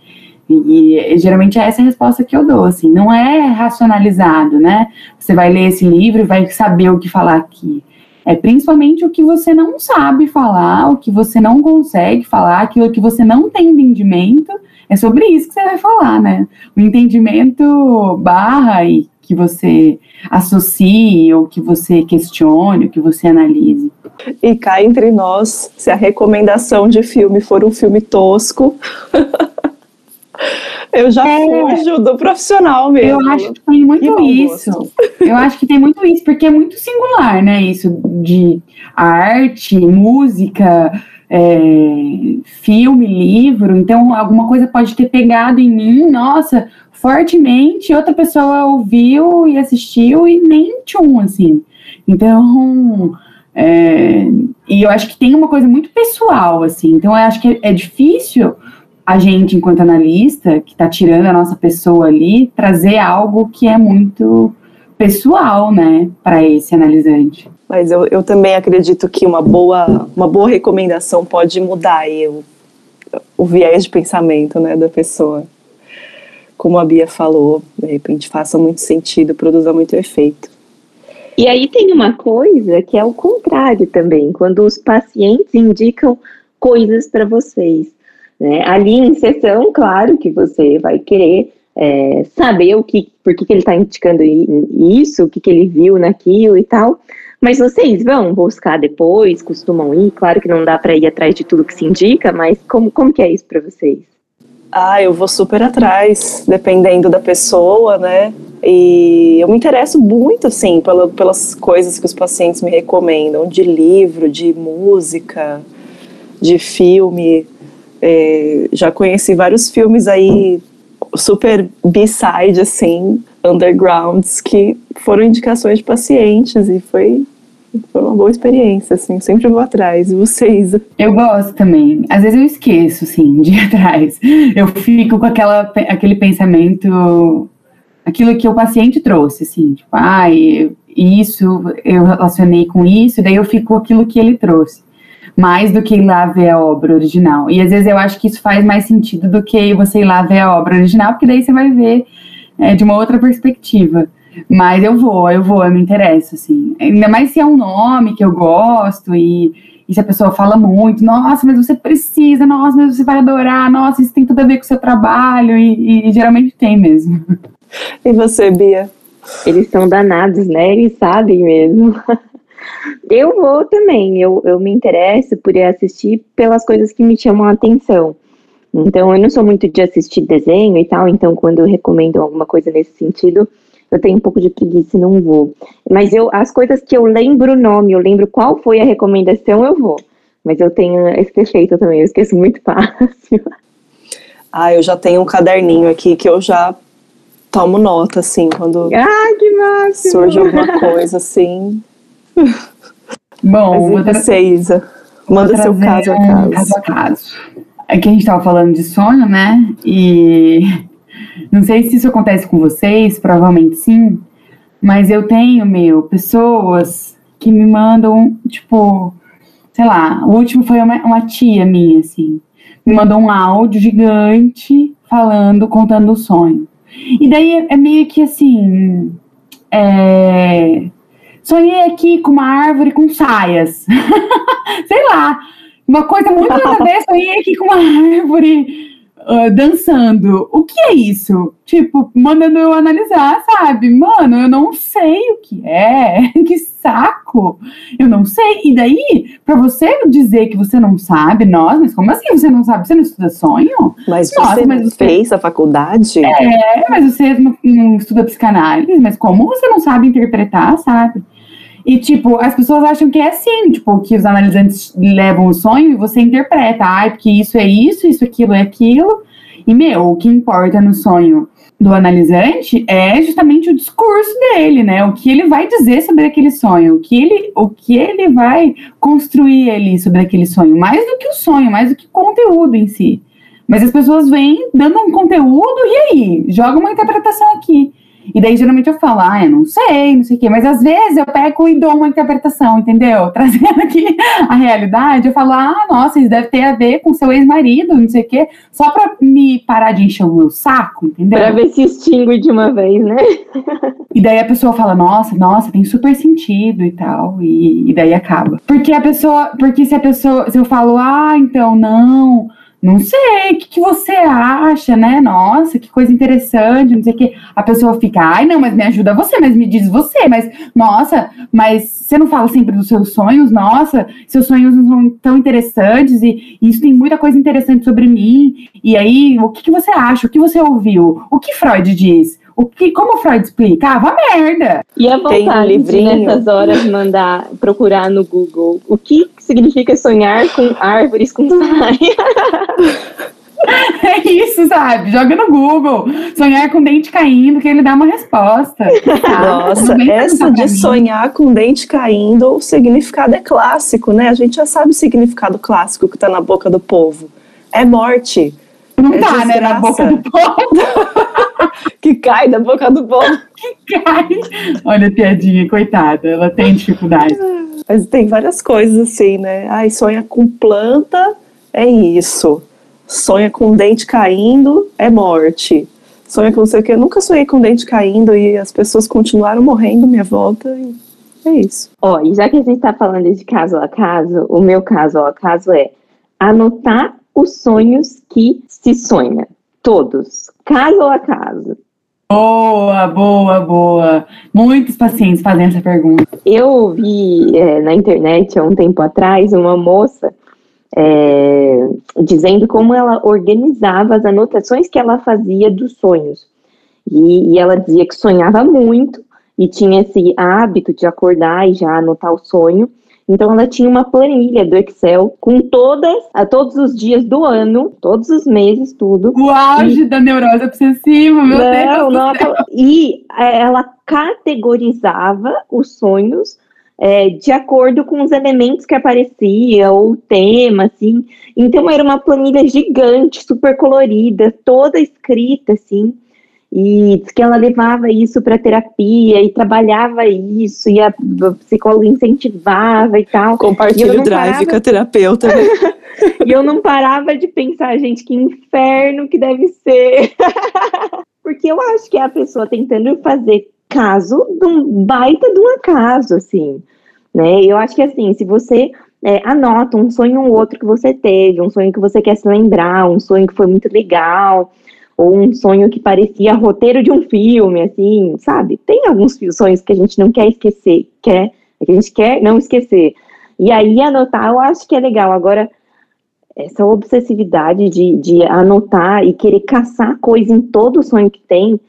E, e, geralmente é essa a resposta que eu dou, assim, não é racionalizado, né? Você vai ler esse livro e vai saber o que falar aqui. É principalmente o que você não sabe falar, o que você não consegue falar, aquilo que você não tem entendimento. É sobre isso que você vai falar, né? O entendimento barra e que você associe, ou que você questione, ou que você analise. E cá entre nós, se a recomendação de filme for um filme tosco, Eu já é, fujo do profissional mesmo. Eu acho que tem muito isso. Eu acho que tem muito isso, porque é muito singular, né? Isso de arte, música, é, filme, livro. Então, alguma coisa pode ter pegado em mim, nossa, fortemente. Outra pessoa ouviu e assistiu e nem tchum, assim. Então. É, e eu acho que tem uma coisa muito pessoal, assim. Então, eu acho que é difícil a gente, enquanto analista, que está tirando a nossa pessoa ali, trazer algo que é muito pessoal, né, para esse analisante. Mas eu, eu também acredito que uma boa, uma boa recomendação pode mudar aí o, o viés de pensamento, né, da pessoa. Como a Bia falou, de repente faça muito sentido, produza muito efeito. E aí tem uma coisa que é o contrário também, quando os pacientes indicam coisas para vocês. Né? Ali em sessão, claro que você vai querer é, saber o que, por que, que ele está indicando isso, o que, que ele viu naquilo e tal. Mas vocês vão buscar depois, costumam ir? Claro que não dá para ir atrás de tudo que se indica, mas como, como que é isso para vocês? Ah, eu vou super atrás, dependendo da pessoa, né? E eu me interesso muito, assim, pela, pelas coisas que os pacientes me recomendam, de livro, de música, de filme. É, já conheci vários filmes aí super b-side, assim, undergrounds, que foram indicações de pacientes e foi, foi uma boa experiência, assim, sempre vou atrás. E vocês? Eu gosto também. Às vezes eu esqueço, assim, de ir atrás. Eu fico com aquela, aquele pensamento, aquilo que o paciente trouxe, assim, tipo, ai, ah, isso, eu relacionei com isso, daí eu fico com aquilo que ele trouxe mais do que ir lá ver a obra original. E às vezes eu acho que isso faz mais sentido do que você ir lá ver a obra original, porque daí você vai ver é, de uma outra perspectiva. Mas eu vou, eu vou, eu me interesso, assim. Ainda mais se é um nome que eu gosto e, e se a pessoa fala muito, nossa, mas você precisa, nossa, mas você vai adorar, nossa, isso tem tudo a ver com o seu trabalho, e, e, e geralmente tem mesmo. E você, Bia? Eles são danados, né? Eles sabem mesmo. Eu vou também, eu, eu me interesso por assistir pelas coisas que me chamam a atenção. Então, eu não sou muito de assistir desenho e tal, então quando eu recomendo alguma coisa nesse sentido, eu tenho um pouco de preguiça e não vou. Mas eu, as coisas que eu lembro o nome, eu lembro qual foi a recomendação, eu vou. Mas eu tenho esse defeito também, eu esqueço muito fácil. Ah, eu já tenho um caderninho aqui que eu já tomo nota, assim, quando ah, surge alguma coisa assim. Bom, Mas você, Isa, manda seu caso a caso. caso a caso. Aqui a gente estava falando de sonho, né? E não sei se isso acontece com vocês, provavelmente sim, mas eu tenho, meu, pessoas que me mandam, tipo, sei lá, o último foi uma, uma tia minha, assim, me mandou um áudio gigante falando, contando o sonho. E daí é, é meio que assim. É, sonhei aqui com uma árvore com saias. sei lá. Uma coisa muito nada a ver, sonhei aqui com uma árvore uh, dançando. O que é isso? Tipo, mandando eu analisar, sabe? Mano, eu não sei o que é. que saco. Eu não sei. E daí, para você dizer que você não sabe, nós, mas como assim você não sabe? Você não estuda sonho? Mas Nossa, você mas você... fez a faculdade? É, mas você não, não estuda psicanálise, mas como você não sabe interpretar, sabe? E, tipo, as pessoas acham que é assim, tipo, que os analisantes levam o sonho e você interpreta, ah, porque isso é isso, isso, aquilo é aquilo. E, meu, o que importa no sonho do analisante é justamente o discurso dele, né? O que ele vai dizer sobre aquele sonho, o que ele, o que ele vai construir ali sobre aquele sonho, mais do que o sonho, mais do que o conteúdo em si. Mas as pessoas vêm dando um conteúdo e aí, joga uma interpretação aqui. E daí, geralmente, eu falo, ah, eu não sei, não sei o quê. Mas às vezes eu pego e dou uma interpretação, entendeu? Trazendo aqui a realidade, eu falo, ah, nossa, isso deve ter a ver com seu ex-marido, não sei o quê. Só pra me parar de encher o meu saco, entendeu? Pra ver se extingue de uma vez, né? e daí a pessoa fala, nossa, nossa, tem super sentido e tal. E, e daí acaba. Porque a pessoa, porque se a pessoa, se eu falo, ah, então, não não sei, o que, que, você acha, né? Nossa, que coisa interessante, não sei o que. A pessoa fica, ai, não, mas me ajuda você, mas me diz você, mas, nossa, mas você não fala sempre dos seus sonhos, nossa, seus sonhos não são tão interessantes e, e isso tem muita coisa interessante sobre mim. E aí, o que, que você acha? O que você ouviu? O que Freud diz? O que, como Freud explicava? Ah, merda! E a vontade de, nessas horas, mandar, procurar no Google o que significa sonhar com árvores com saia. É isso, sabe? Joga no Google. Sonhar com dente caindo, que ele dá uma resposta. Nossa, essa de sonhar com dente caindo, o significado é clássico, né? A gente já sabe o significado clássico que está na boca do povo. É morte. Não é tá, desgraça. né? Na boca do povo. que cai da boca do povo. que cai. Olha a piadinha, coitada, ela tem dificuldade. Mas tem várias coisas assim, né? Ai, sonha com planta, é isso. Sonha com dente caindo, é morte. Sonha com não sei o que. Eu nunca sonhei com dente caindo e as pessoas continuaram morrendo à minha volta. E é isso. Ó, e já que a gente tá falando de caso a caso, o meu caso a caso é anotar os sonhos que se sonha. Todos, caso a caso. Boa, boa, boa. Muitos pacientes fazem essa pergunta. Eu vi é, na internet há um tempo atrás uma moça é, dizendo como ela organizava as anotações que ela fazia dos sonhos. E, e ela dizia que sonhava muito e tinha esse hábito de acordar e já anotar o sonho. Então ela tinha uma planilha do Excel com todas, a todos os dias do ano, todos os meses, tudo. O auge e... da neurose obsessiva, meu não, Deus. Não, e é, ela categorizava os sonhos é, de acordo com os elementos que aparecia, ou o tema, assim. Então era uma planilha gigante, super colorida, toda escrita, assim e que ela levava isso para terapia e trabalhava isso e a psicóloga incentivava e tal. Compartilha o drive parava... com a terapeuta. e eu não parava de pensar, gente, que inferno que deve ser. Porque eu acho que é a pessoa tentando fazer caso de um baita de um acaso, assim. Né? Eu acho que assim, se você é, anota um sonho ou outro que você teve, um sonho que você quer se lembrar, um sonho que foi muito legal, ou um sonho que parecia roteiro de um filme, assim, sabe? Tem alguns sonhos que a gente não quer esquecer, quer, que a gente quer não esquecer. E aí anotar, eu acho que é legal. Agora, essa obsessividade de, de anotar e querer caçar coisa em todo sonho que tem,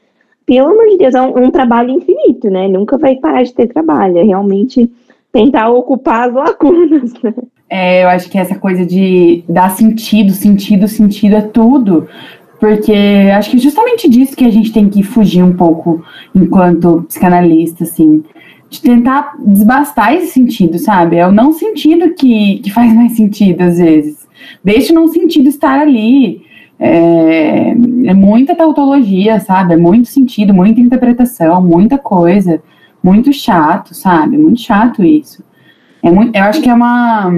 pelo amor de Deus, é um, um trabalho infinito, né? Nunca vai parar de ter trabalho. É realmente tentar ocupar as lacunas, né? É, eu acho que essa coisa de dar sentido, sentido, sentido é tudo. Porque acho que justamente disso que a gente tem que fugir um pouco enquanto psicanalista, assim. De tentar desbastar esse sentido, sabe? É o não sentido que, que faz mais sentido, às vezes. Deixa o não sentido estar ali. É, é muita tautologia, sabe? É muito sentido, muita interpretação, muita coisa. Muito chato, sabe? Muito chato isso. É muito, eu acho que é uma,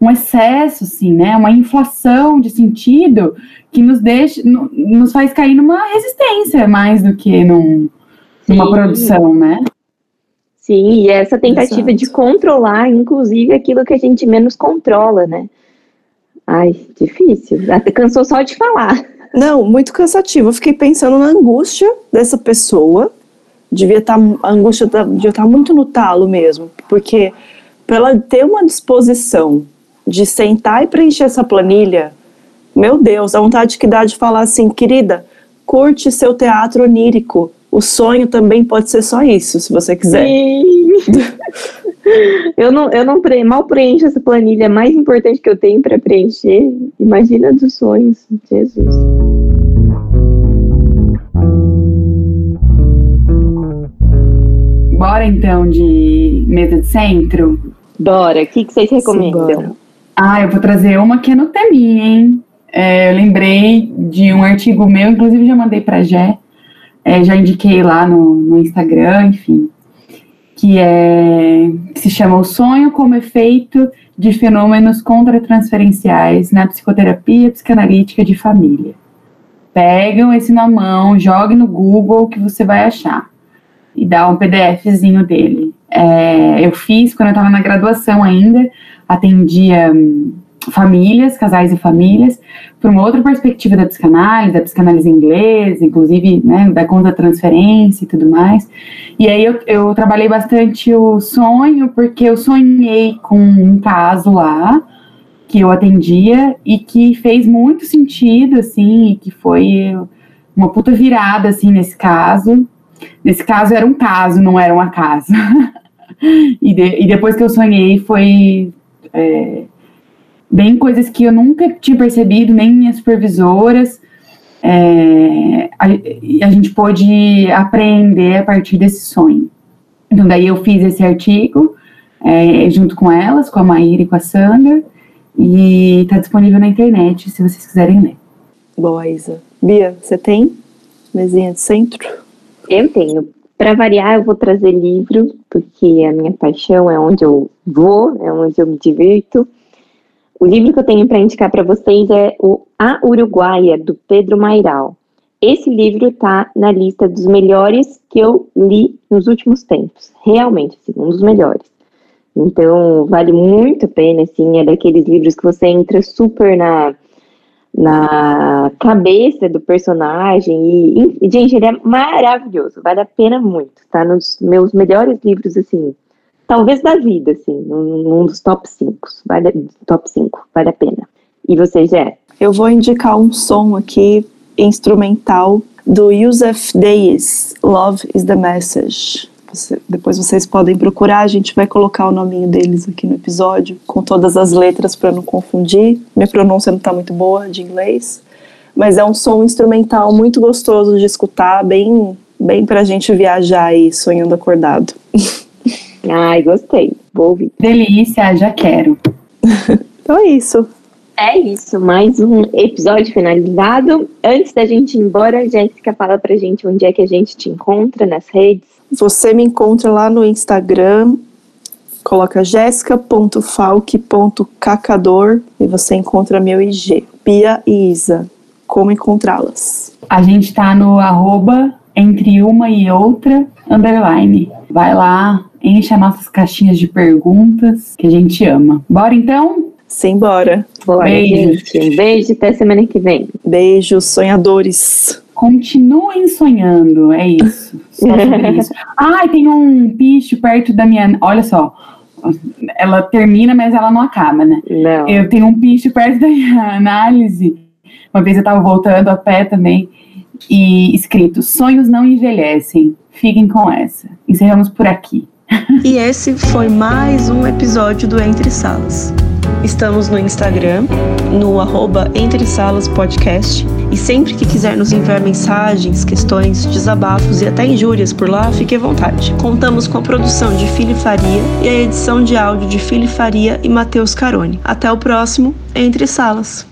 um excesso, assim, né? Uma inflação de sentido que nos deixa, nos faz cair numa resistência mais do que num, numa produção, né? Sim, e essa tentativa Exato. de controlar, inclusive, aquilo que a gente menos controla, né? Ai, difícil. Até cansou só de falar. Não, muito cansativo. Eu fiquei pensando na angústia dessa pessoa. Devia estar, tá, a angústia tá, devia estar tá muito no talo mesmo. Porque para ela ter uma disposição de sentar e preencher essa planilha, meu Deus, a vontade que dá de falar assim, querida, curte seu teatro onírico. O sonho também pode ser só isso, se você quiser. Sim. eu não, eu não pre mal preencho essa planilha mais importante que eu tenho para preencher. Imagina dos sonhos, Jesus. Bora então de mesa de centro? Bora. O que, que vocês recomendam? Ah, eu vou trazer uma que é no teminha, hein? É, eu lembrei de um artigo meu, inclusive já mandei para Jé, é, já indiquei lá no, no Instagram, enfim, que é que se chama O Sonho como Efeito de Fenômenos Contratransferenciais na Psicoterapia Psicanalítica de Família. Pegam esse na mão, jogue no Google que você vai achar e dá um PDFzinho dele. É, eu fiz quando eu estava na graduação ainda, atendia hum, famílias, casais e famílias, por uma outra perspectiva da psicanálise, da psicanálise inglesa, inclusive né, da conta transferência e tudo mais. E aí eu, eu trabalhei bastante o sonho, porque eu sonhei com um caso lá que eu atendia e que fez muito sentido, assim, e que foi uma puta virada, assim, nesse caso. Nesse caso era um caso, não era uma casa. e, de, e depois que eu sonhei foi... É, bem coisas que eu nunca tinha percebido, nem minhas supervisoras. É, a, a, gente pôde aprender a partir desse sonho. Então, daí eu fiz esse artigo é, junto com elas, com a Maíra e com a Sandra, e está disponível na internet se vocês quiserem ler. Boa, Isa. Bia, você tem mesinha de centro? Eu tenho. Para variar, eu vou trazer livro, porque a minha paixão é onde eu vou, é onde eu me divirto. O livro que eu tenho para indicar para vocês é o A Uruguaia, do Pedro Mairal. Esse livro está na lista dos melhores que eu li nos últimos tempos. Realmente, assim, um dos melhores. Então, vale muito a pena, assim, é daqueles livros que você entra super na, na cabeça do personagem. E, gente, ele é maravilhoso, vale a pena muito. Tá nos meus melhores livros, assim, talvez da vida, assim, num, num dos top 5. Vale, top 5, vale a pena. E você, Jé? Eu vou indicar um som aqui, instrumental, do Yusuf Deyes, Love is the Message. Você, depois vocês podem procurar, a gente vai colocar o nominho deles aqui no episódio, com todas as letras para não confundir. Minha pronúncia não está muito boa de inglês, mas é um som instrumental muito gostoso de escutar, bem, bem para a gente viajar aí sonhando acordado. Ai, gostei. Vou ouvir. Delícia, já quero. então é isso. É isso, mais um episódio finalizado. Antes da gente ir embora, Jéssica, fala pra gente onde é que a gente te encontra nas redes. Você me encontra lá no Instagram, coloca jéssica.falque.cacador e você encontra meu IG, Pia e Isa. Como encontrá-las? A gente tá no arroba entre uma e outra underline. Vai lá, enche as nossas caixinhas de perguntas que a gente ama. Bora então? Simbora. Bora, beijo. gente. Um beijo até semana que vem. Beijos, sonhadores. Continuem sonhando, é isso. Só sobre isso. Ai, tem um bicho perto da minha. Olha só. Ela termina, mas ela não acaba, né? Não. Eu tenho um bicho perto da minha análise. Uma vez eu tava voltando a pé também e escrito: sonhos não envelhecem. Fiquem com essa. Encerramos por aqui. E esse foi mais um episódio do Entre Salas. Estamos no Instagram, no arroba Entre Salas Podcast. E sempre que quiser nos enviar mensagens, questões, desabafos e até injúrias por lá, fique à vontade. Contamos com a produção de Fili Faria e a edição de áudio de Fili Faria e Matheus Carone. Até o próximo Entre Salas.